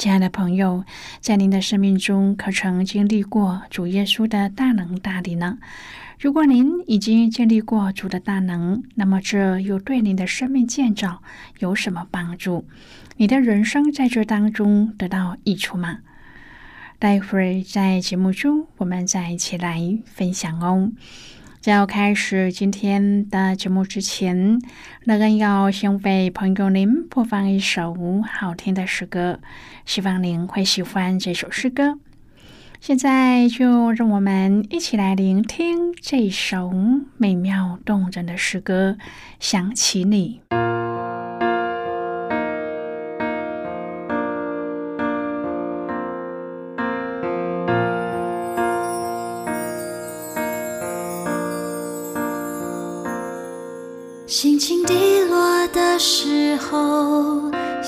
亲爱的朋友，在您的生命中，可曾经历过主耶稣的大能大力呢？如果您已经经历过主的大能，那么这又对您的生命建造有什么帮助？你的人生在这当中得到益处吗？待会儿在节目中，我们再一起来分享哦。在要开始今天的节目之前，乐恩要先为朋友您播放一首好听的诗歌，希望您会喜欢这首诗歌。现在就让我们一起来聆听这首美妙动人的诗歌，《想起你》。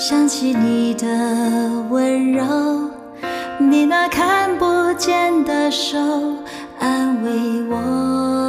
想起你的温柔。你那看不见的手安慰我，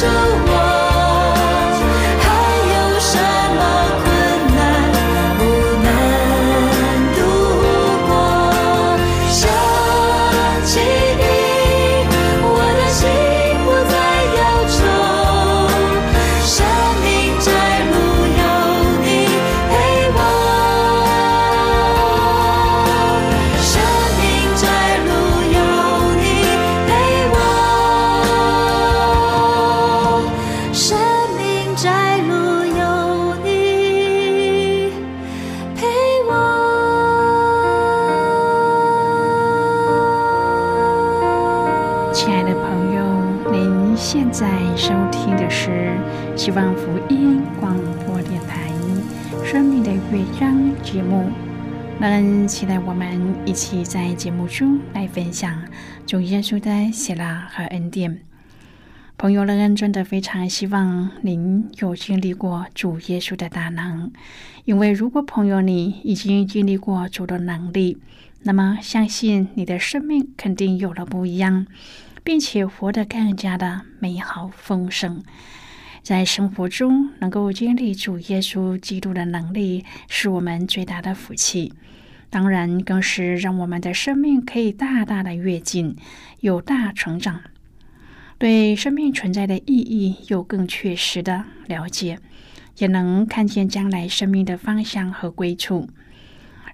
着我。节目。那期待我们一起在节目中来分享主耶稣的喜乐和恩典。朋友们，真的非常希望您有经历过主耶稣的大能，因为如果朋友你已经经历过主的能力，那么相信你的生命肯定有了不一样。并且活得更加的美好丰盛，在生活中能够经历主耶稣基督的能力，是我们最大的福气。当然，更是让我们的生命可以大大的跃进，有大成长，对生命存在的意义有更确实的了解，也能看见将来生命的方向和归处。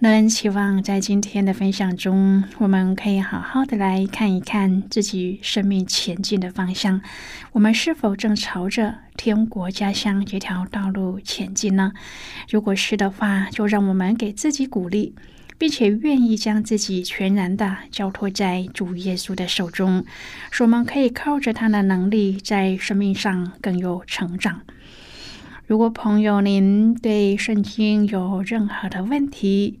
乐恩期望在今天的分享中，我们可以好好的来看一看自己生命前进的方向。我们是否正朝着天国家乡这条道路前进呢？如果是的话，就让我们给自己鼓励，并且愿意将自己全然的交托在主耶稣的手中，使我们可以靠着他的能力，在生命上更有成长。如果朋友您对圣经有任何的问题，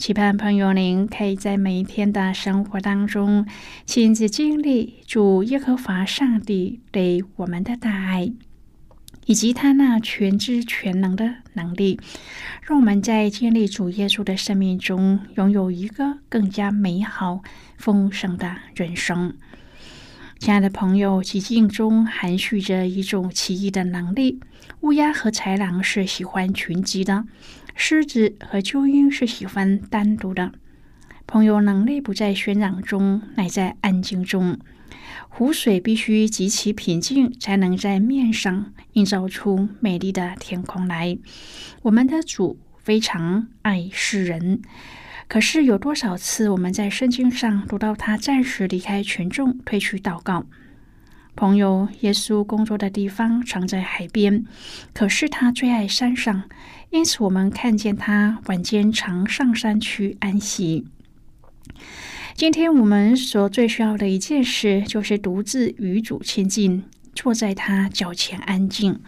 期盼朋友您可以在每一天的生活当中亲自经历主耶和华上帝对我们的大爱，以及他那全知全能的能力，让我们在经历主耶稣的生命中拥有一个更加美好丰盛的人生。亲爱的朋友，寂静中含蓄着一种奇异的能力。乌鸦和豺狼是喜欢群集的。狮子和秃鹰是喜欢单独的朋友，能力不在喧嚷中，乃在安静中。湖水必须极其平静，才能在面上映照出美丽的天空来。我们的主非常爱世人，可是有多少次我们在圣经上读到他暂时离开群众，退去祷告？朋友，耶稣工作的地方常在海边，可是他最爱山上，因此我们看见他晚间常上山去安息。今天我们所最需要的一件事，就是独自与主亲近，坐在他脚前安静。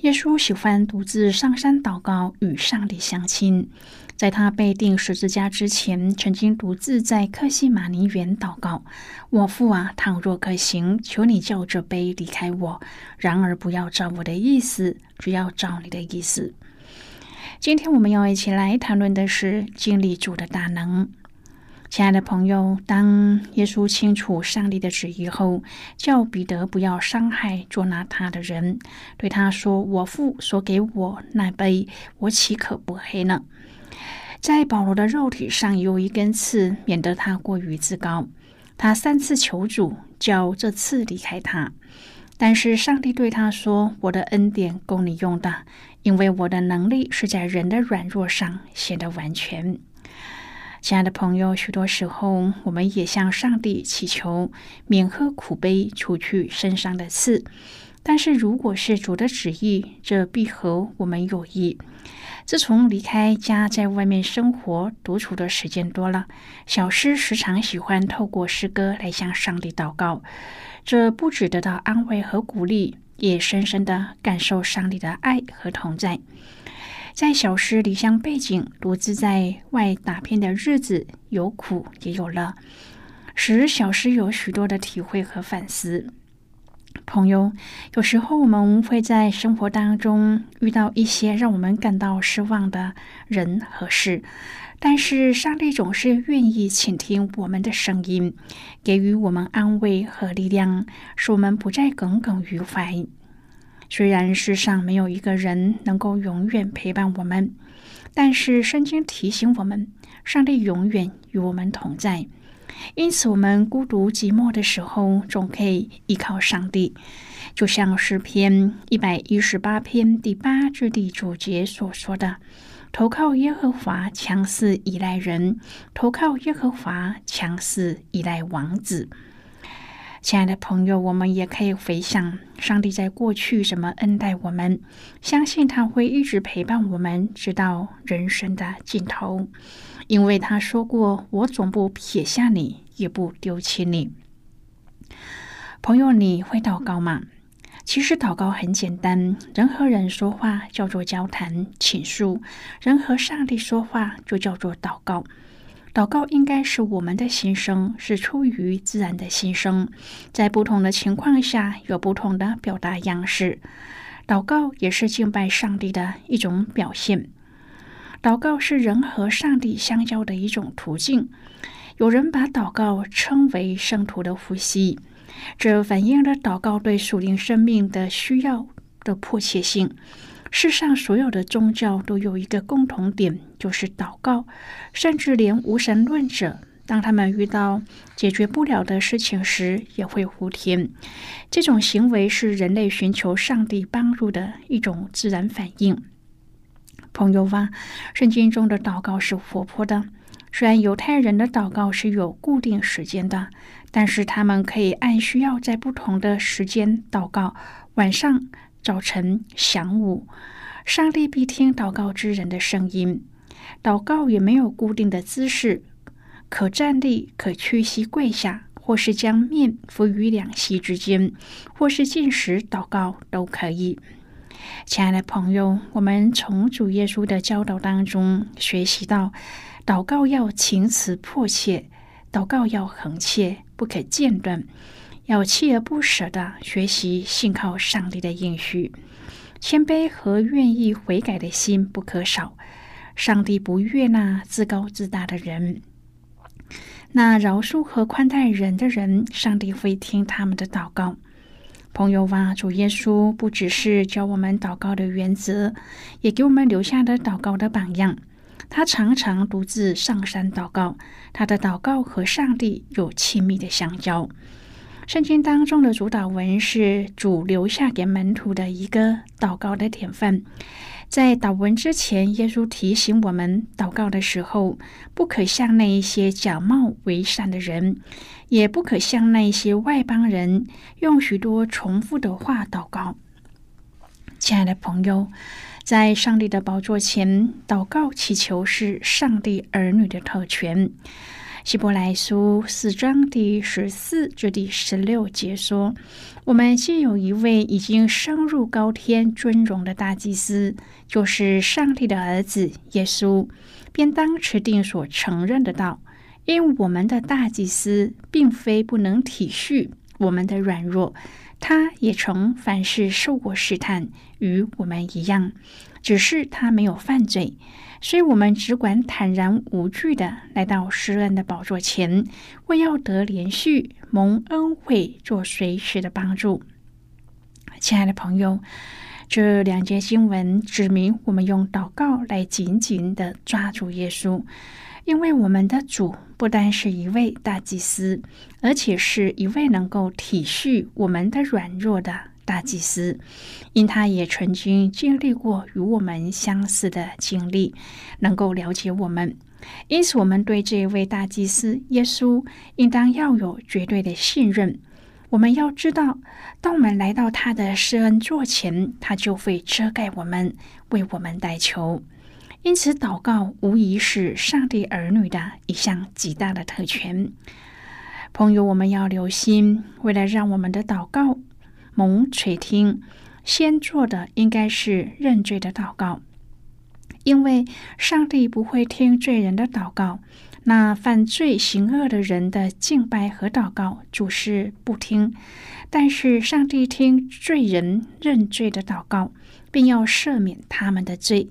耶稣喜欢独自上山祷告，与上帝相亲。在他被钉十字架之前，曾经独自在克西马尼园祷告：“我父啊，倘若可行，求你叫这杯离开我；然而不要照我的意思，只要照你的意思。”今天我们要一起来谈论的是经历主的大能。亲爱的朋友，当耶稣清楚上帝的旨意后，叫彼得不要伤害捉拿他的人，对他说：“我父所给我那杯，我岂可不喝呢？”在保罗的肉体上有一根刺，免得他过于自高。他三次求主叫这刺离开他，但是上帝对他说：“我的恩典够你用的，因为我的能力是在人的软弱上显得完全。”亲爱的朋友，许多时候我们也向上帝祈求免喝苦杯，除去身上的刺。但是如果是主的旨意，这必合我们有益。自从离开家，在外面生活独处的时间多了，小诗时常喜欢透过诗歌来向上帝祷告。这不只得到安慰和鼓励，也深深的感受上帝的爱和同在。在小诗离乡背景，独自在外打拼的日子，有苦也有乐，使小诗有许多的体会和反思。朋友，有时候我们会在生活当中遇到一些让我们感到失望的人和事，但是上帝总是愿意倾听我们的声音，给予我们安慰和力量，使我们不再耿耿于怀。虽然世上没有一个人能够永远陪伴我们，但是圣经提醒我们，上帝永远与我们同在。因此，我们孤独寂寞的时候，总可以依靠上帝。就像诗篇一百一十八篇第八至第九节所说的：“投靠耶和华，强势依赖人；投靠耶和华，强势依赖王子。”亲爱的朋友，我们也可以回想上帝在过去怎么恩待我们，相信他会一直陪伴我们，直到人生的尽头。因为他说过：“我总不撇下你，也不丢弃你。”朋友，你会祷告吗？其实祷告很简单，人和人说话叫做交谈、倾诉；人和上帝说话就叫做祷告。祷告应该是我们的心声，是出于自然的心声，在不同的情况下有不同的表达样式。祷告也是敬拜上帝的一种表现。祷告是人和上帝相交的一种途径。有人把祷告称为圣徒的呼吸，这反映了祷告对属灵生命的需要的迫切性。世上所有的宗教都有一个共同点，就是祷告。甚至连无神论者，当他们遇到解决不了的事情时，也会呼天。这种行为是人类寻求上帝帮助的一种自然反应。朋友啊，圣经中的祷告是活泼的。虽然犹太人的祷告是有固定时间的，但是他们可以按需要在不同的时间祷告。晚上、早晨、晌午，上帝必听祷告之人的声音。祷告也没有固定的姿势，可站立、可屈膝跪下，或是将面伏于两膝之间，或是进食祷告都可以。亲爱的朋友，我们从主耶稣的教导当中学习到，祷告要情辞迫切，祷告要恒切，不可间断，要锲而不舍的学习信靠上帝的应许，谦卑和愿意悔改的心不可少。上帝不悦纳自高自大的人，那饶恕和宽待人的人，上帝会听他们的祷告。朋友啊，主耶稣不只是教我们祷告的原则，也给我们留下了祷告的榜样。他常常独自上山祷告，他的祷告和上帝有亲密的相交。圣经当中的主导文是主留下给门徒的一个祷告的典范。在祷文之前，耶稣提醒我们，祷告的时候不可像那一些假冒为善的人，也不可像那一些外邦人用许多重复的话祷告。亲爱的朋友，在上帝的宝座前祷告祈求是上帝儿女的特权。希伯来书四章第十四至第十六节说：“我们既有一位已经升入高天尊荣的大祭司，就是上帝的儿子耶稣，便当持定所承认的道。因我们的大祭司并非不能体恤我们的软弱，他也曾凡事受过试探，与我们一样，只是他没有犯罪。”所以，我们只管坦然无惧的来到施恩的宝座前，为要得连续蒙恩惠，做随时的帮助。亲爱的朋友，这两节经文指明我们用祷告来紧紧的抓住耶稣，因为我们的主不单是一位大祭司，而且是一位能够体恤我们的软弱的。大祭司，因他也曾经经历过与我们相似的经历，能够了解我们，因此我们对这位大祭司耶稣应当要有绝对的信任。我们要知道，当我们来到他的施恩座前，他就会遮盖我们，为我们代求。因此，祷告无疑是上帝儿女的一项极大的特权。朋友，我们要留心，为了让我们的祷告。蒙垂听，先做的应该是认罪的祷告，因为上帝不会听罪人的祷告，那犯罪行恶的人的敬拜和祷告，主是不听；但是上帝听罪人认罪的祷告，并要赦免他们的罪。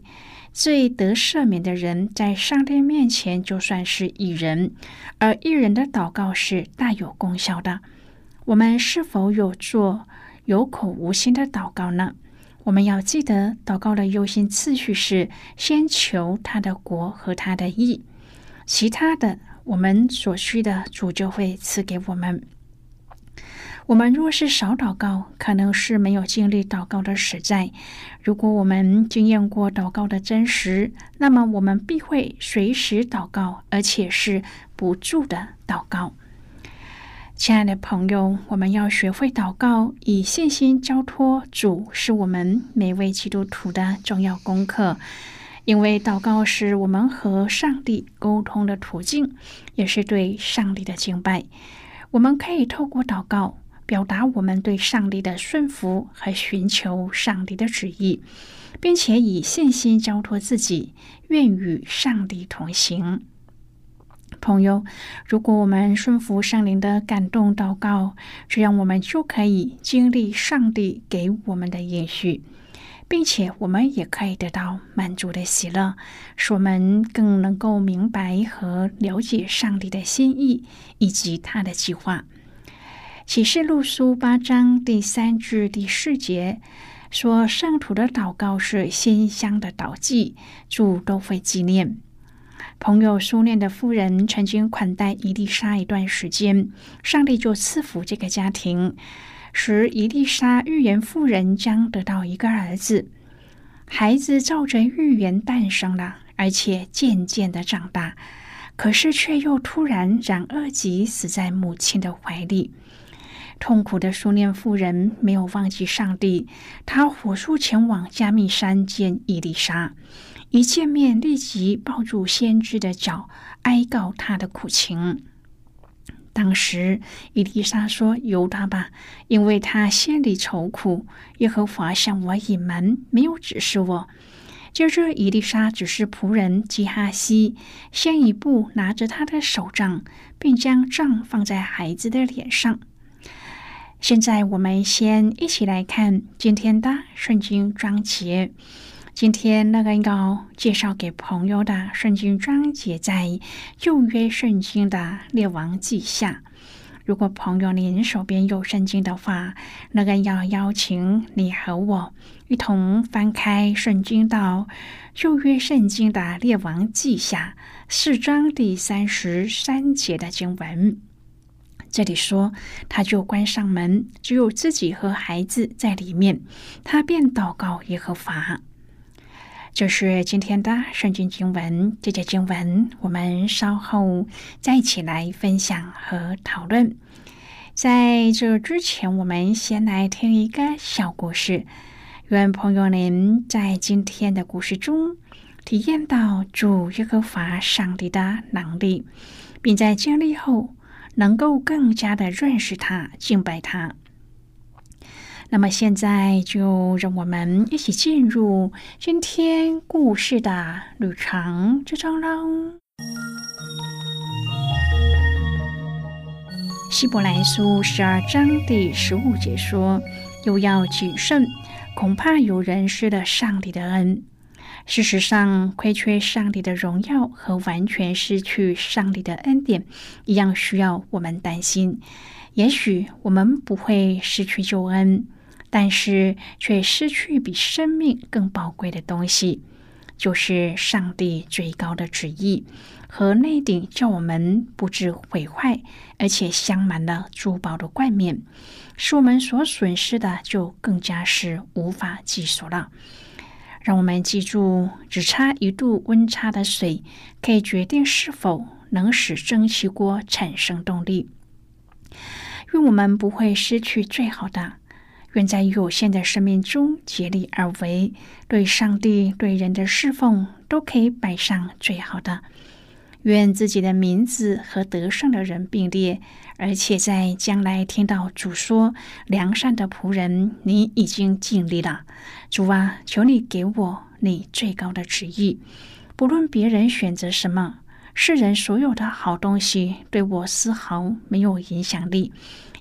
罪得赦免的人，在上帝面前就算是一人，而一人的祷告是大有功效的。我们是否有做有口无心的祷告呢？我们要记得，祷告的优先次序是先求他的国和他的义，其他的我们所需的主就会赐给我们。我们若是少祷告，可能是没有经历祷告的实在；如果我们经验过祷告的真实，那么我们必会随时祷告，而且是不住的祷告。亲爱的朋友，我们要学会祷告，以信心交托主，是我们每位基督徒的重要功课。因为祷告是我们和上帝沟通的途径，也是对上帝的敬拜。我们可以透过祷告表达我们对上帝的顺服和寻求上帝的旨意，并且以信心交托自己，愿与上帝同行。朋友，如果我们顺服圣灵的感动祷告，这样我们就可以经历上帝给我们的延续，并且我们也可以得到满足的喜乐，使我们更能够明白和了解上帝的心意以及他的计划。启示录书八章第三至第四节说：“圣徒的祷告是馨香的祷祭，主都会纪念。”朋友苏念的夫人曾经款待伊丽莎一段时间，上帝就赐福这个家庭，使伊丽莎预言妇人将得到一个儿子。孩子照着预言诞生了，而且渐渐的长大，可是却又突然染恶疾，死在母亲的怀里。痛苦的苏念妇人没有忘记上帝，她火速前往加密山见伊丽莎。一见面，立即抱住先知的脚，哀告他的苦情。当时，伊丽莎说：“由他吧，因为他心里愁苦，耶和华向我隐瞒，没有指示我。”接着，伊丽莎指示仆人基哈西先一步拿着他的手杖，并将杖放在孩子的脸上。现在，我们先一起来看今天的圣经章节。今天那个要介绍给朋友的圣经章节在旧约圣经的列王记下。如果朋友您手边有圣经的话，那个要邀请你和我一同翻开圣经到旧约圣经的列王记下四章第三十三节的经文。这里说，他就关上门，只有自己和孩子在里面，他便祷告耶和华。这是今天的圣经经文，这节经文我们稍后再一起来分享和讨论。在这之前，我们先来听一个小故事，愿朋友您在今天的故事中体验到主耶和华上帝的能力，并在经历后能够更加的认识他、敬拜他。那么现在就让我们一起进入今天故事的旅程之中喽。希伯来书十二章第十五节说：“又要谨慎，恐怕有人失了上帝的恩。事实上，亏缺上帝的荣耀和完全失去上帝的恩典一样，需要我们担心。也许我们不会失去救恩。”但是却失去比生命更宝贵的东西，就是上帝最高的旨意和那顶叫我们不致毁坏，而且镶满了珠宝的冠冕，使我们所损失的就更加是无法计数了。让我们记住，只差一度温差的水，可以决定是否能使蒸汽锅产生动力。愿我们不会失去最好的。愿在有限的生命中竭力而为，对上帝、对人的侍奉都可以摆上最好的。愿自己的名字和得胜的人并列，而且在将来听到主说：“良善的仆人，你已经尽力了。”主啊，求你给我你最高的旨意，不论别人选择什么，世人所有的好东西对我丝毫没有影响力，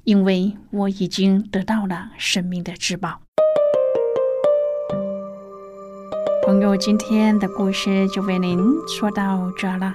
因为我已经得到了生命的至宝。朋友，今天的故事就为您说到这了。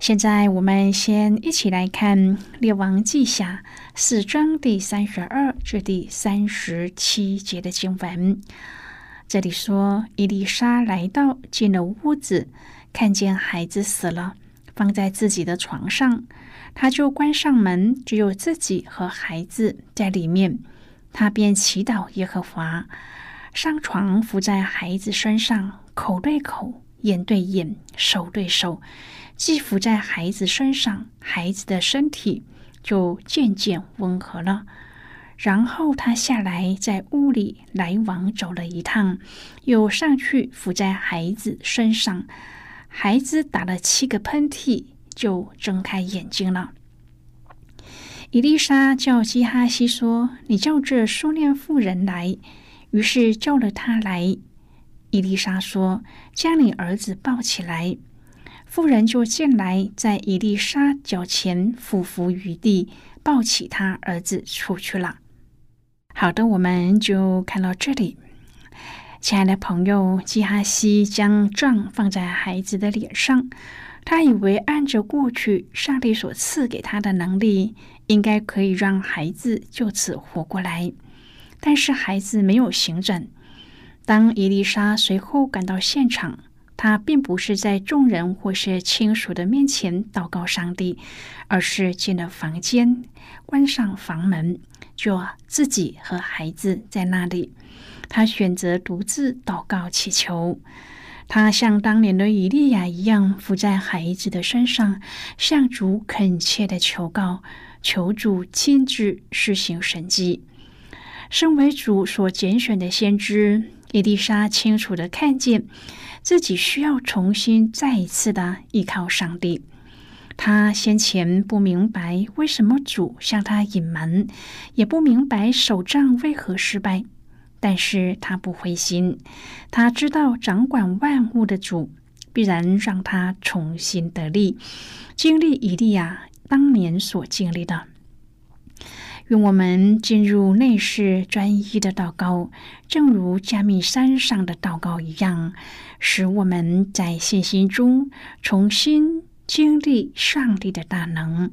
现在，我们先一起来看《列王记下》四章第三十二至第三十七节的经文。这里说，伊丽莎来到，进了屋子，看见孩子死了，放在自己的床上，他就关上门，只有自己和孩子在里面。他便祈祷耶和华，上床伏在孩子身上，口对口，眼对眼，手对手。既伏在孩子身上，孩子的身体就渐渐温和了。然后他下来，在屋里来往走了一趟，又上去伏在孩子身上。孩子打了七个喷嚏，就睁开眼睛了。伊丽莎叫基哈西说：“你叫这苏念妇人来。”于是叫了他来。伊丽莎说：“将你儿子抱起来。”妇人就进来，在伊丽莎脚前俯伏于地，抱起他儿子出去了。好的，我们就看到这里。亲爱的朋友，基哈西将杖放在孩子的脸上，他以为按着过去上帝所赐给他的能力，应该可以让孩子就此活过来。但是孩子没有醒转。当伊丽莎随后赶到现场。他并不是在众人或是亲属的面前祷告上帝，而是进了房间，关上房门，就自己和孩子在那里。他选择独自祷告祈求。他像当年的以利亚一样，伏在孩子的身上，向主恳切的求告，求主亲自施行神迹。身为主所拣选的先知，伊丽莎清楚的看见。自己需要重新再一次的依靠上帝。他先前不明白为什么主向他隐瞒，也不明白手杖为何失败，但是他不灰心。他知道掌管万物的主必然让他重新得力，经历以利亚当年所经历的。用我们进入内室专一的祷告，正如加密山上的祷告一样。使我们在信心中重新经历上帝的大能。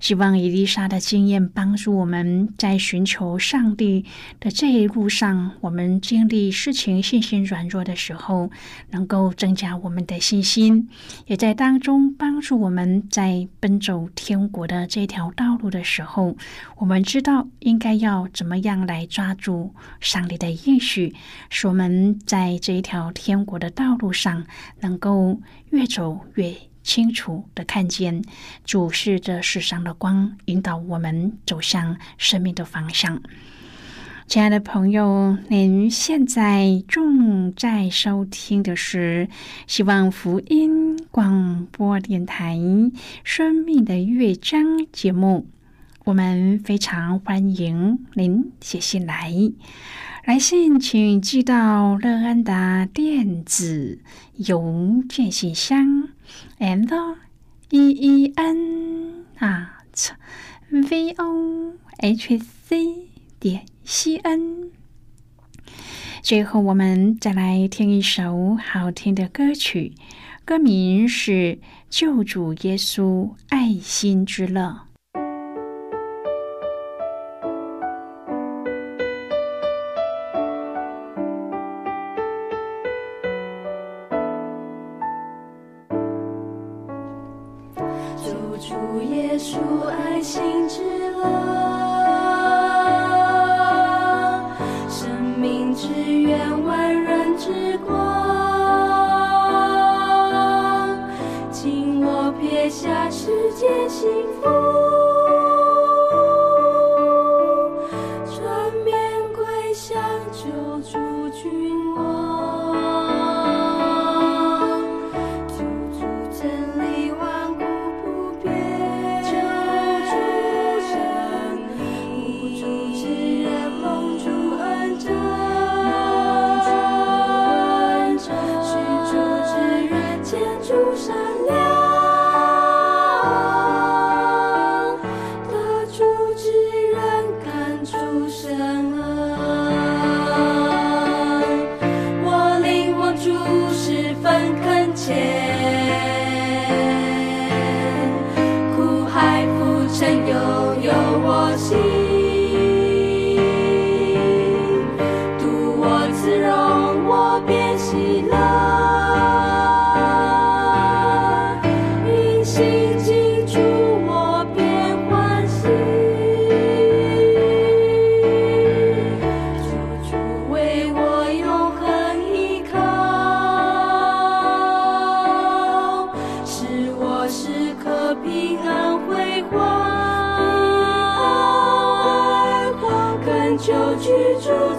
希望伊丽莎的经验帮助我们在寻求上帝的这一路上，我们经历事情信心软弱的时候，能够增加我们的信心，也在当中帮助我们在奔走天国的这条道路的时候，我们知道应该要怎么样来抓住上帝的应许，使我们在这一条天国的道路上能够越走越。清楚的看见，主是这世上的光，引导我们走向生命的方向。亲爱的朋友，您现在正在收听的是希望福音广播电台《生命的乐章》节目。我们非常欢迎您写信来。来信请寄到乐安的电子邮件信箱，and e e n at v o h c 点 c n。最后，我们再来听一首好听的歌曲，歌名是《救主耶稣爱心之乐》。居住。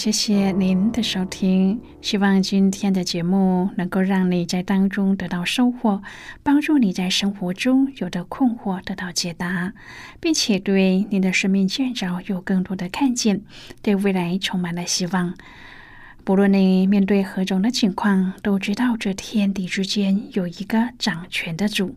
谢谢您的收听。希望今天的节目能够让你在当中得到收获，帮助你在生活中有的困惑得到解答，并且对你的生命建造有更多的看见，对未来充满了希望。不论你面对何种的情况，都知道这天地之间有一个掌权的主。